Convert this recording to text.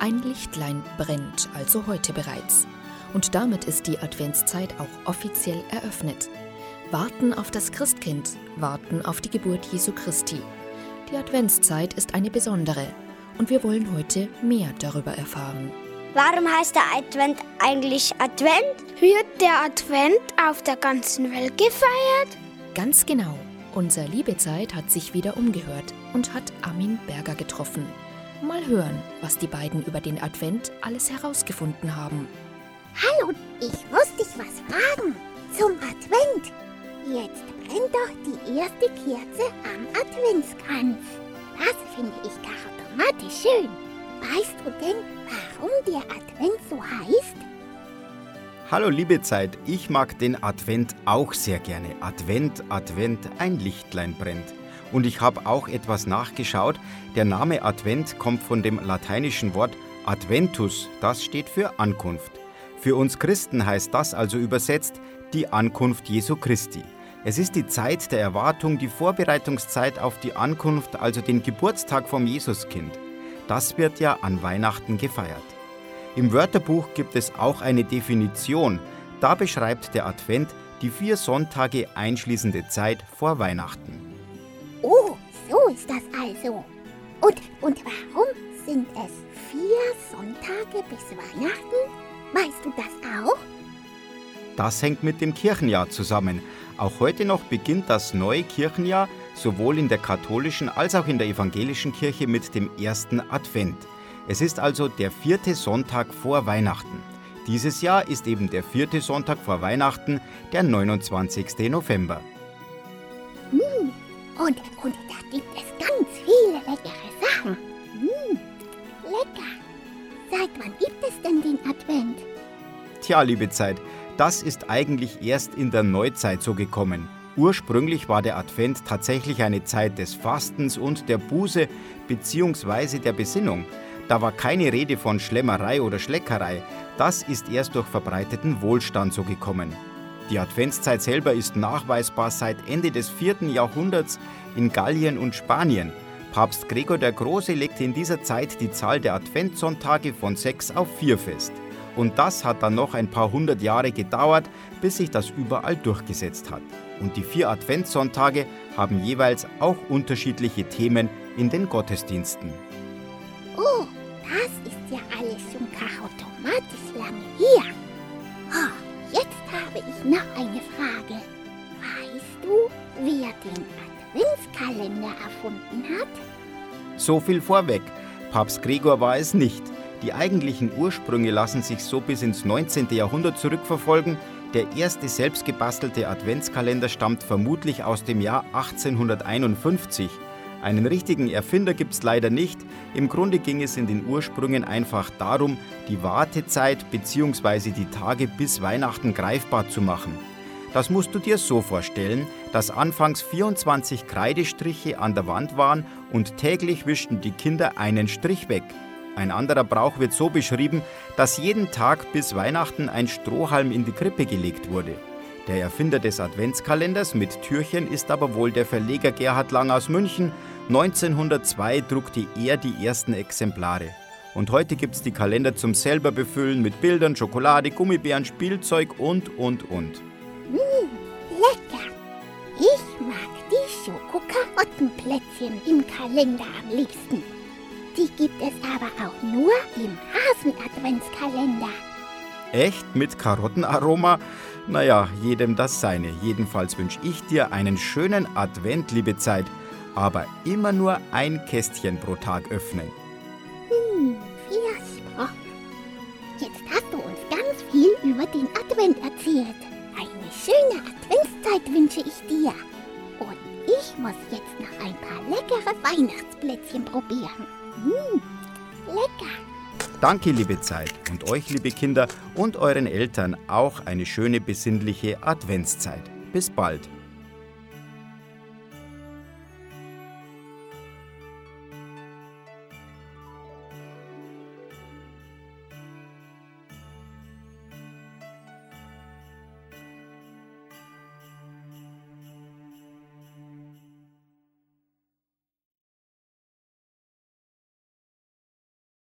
Ein Lichtlein brennt also heute bereits. Und damit ist die Adventszeit auch offiziell eröffnet. Warten auf das Christkind, warten auf die Geburt Jesu Christi. Die Adventszeit ist eine besondere und wir wollen heute mehr darüber erfahren. Warum heißt der Advent eigentlich Advent? Wird der Advent auf der ganzen Welt gefeiert? Ganz genau. Unser Liebezeit hat sich wieder umgehört und hat Armin Berger getroffen. Mal hören, was die beiden über den Advent alles herausgefunden haben. Hallo, ich muss dich was fragen. Zum Advent. Jetzt brennt doch die erste Kerze am Adventskranz. Das finde ich gar automatisch schön. Weißt du denn, warum der Advent so heißt? Hallo liebe Zeit, ich mag den Advent auch sehr gerne. Advent, Advent, ein Lichtlein brennt. Und ich habe auch etwas nachgeschaut. Der Name Advent kommt von dem lateinischen Wort Adventus, das steht für Ankunft. Für uns Christen heißt das also übersetzt die Ankunft Jesu Christi. Es ist die Zeit der Erwartung, die Vorbereitungszeit auf die Ankunft, also den Geburtstag vom Jesuskind. Das wird ja an Weihnachten gefeiert. Im Wörterbuch gibt es auch eine Definition. Da beschreibt der Advent die vier Sonntage einschließende Zeit vor Weihnachten. Also. Und, und warum sind es vier Sonntage bis Weihnachten? Weißt du das auch? Das hängt mit dem Kirchenjahr zusammen. Auch heute noch beginnt das neue Kirchenjahr sowohl in der katholischen als auch in der evangelischen Kirche mit dem ersten Advent. Es ist also der vierte Sonntag vor Weihnachten. Dieses Jahr ist eben der vierte Sonntag vor Weihnachten, der 29. November. Hm, und, und da gibt Tja, liebe Zeit, das ist eigentlich erst in der Neuzeit so gekommen. Ursprünglich war der Advent tatsächlich eine Zeit des Fastens und der Buße bzw. der Besinnung. Da war keine Rede von Schlemmerei oder Schleckerei. Das ist erst durch verbreiteten Wohlstand so gekommen. Die Adventszeit selber ist nachweisbar seit Ende des 4. Jahrhunderts in Gallien und Spanien. Papst Gregor der Große legte in dieser Zeit die Zahl der Adventssonntage von sechs auf vier fest. Und das hat dann noch ein paar hundert Jahre gedauert, bis sich das überall durchgesetzt hat. Und die vier Adventssonntage haben jeweils auch unterschiedliche Themen in den Gottesdiensten. Oh, das ist ja alles schon automatisch lange her. Oh, jetzt habe ich noch eine Frage. Weißt du, wer den Adventskalender erfunden hat? So viel vorweg. Papst Gregor war es nicht. Die eigentlichen Ursprünge lassen sich so bis ins 19. Jahrhundert zurückverfolgen. Der erste selbstgebastelte Adventskalender stammt vermutlich aus dem Jahr 1851. Einen richtigen Erfinder gibt es leider nicht. Im Grunde ging es in den Ursprüngen einfach darum, die Wartezeit bzw. die Tage bis Weihnachten greifbar zu machen. Das musst du dir so vorstellen, dass anfangs 24 Kreidestriche an der Wand waren und täglich wischten die Kinder einen Strich weg. Ein anderer Brauch wird so beschrieben, dass jeden Tag bis Weihnachten ein Strohhalm in die Krippe gelegt wurde. Der Erfinder des Adventskalenders mit Türchen ist aber wohl der Verleger Gerhard Lang aus München. 1902 druckte er die ersten Exemplare. Und heute gibt es die Kalender zum selber befüllen mit Bildern, Schokolade, Gummibären, Spielzeug und, und, und. Mmh, lecker. Ich mag die Schokokarottenplätzchen im Kalender am liebsten. Die gibt es aber auch nur im Hasen-Adventskalender. Echt mit Karottenaroma? Naja, jedem das seine. Jedenfalls wünsche ich dir einen schönen Advent, liebe Zeit. Aber immer nur ein Kästchen pro Tag öffnen. Hm, versprochen. Jetzt hast du uns ganz viel über den Advent erzählt. Eine schöne Adventszeit wünsche ich dir. Und ich muss jetzt noch ein paar leckere Weihnachtsplätzchen probieren. Mmh, lecker. Danke, liebe Zeit. Und euch, liebe Kinder, und euren Eltern auch eine schöne besinnliche Adventszeit. Bis bald.